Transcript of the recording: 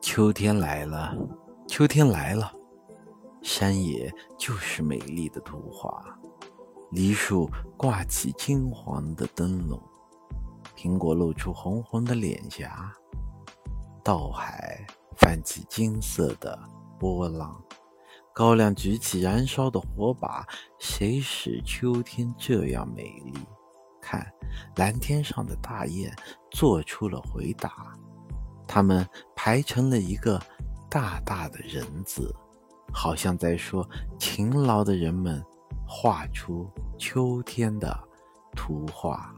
秋天来了，秋天来了，山野就是美丽的图画。梨树挂起金黄的灯笼，苹果露出红红的脸颊，稻海泛起金色的波浪，高粱举起燃烧的火把。谁使秋天这样美丽？看，蓝天上的大雁做出了回答。他们排成了一个大大的人字，好像在说：“勤劳的人们，画出秋天的图画。”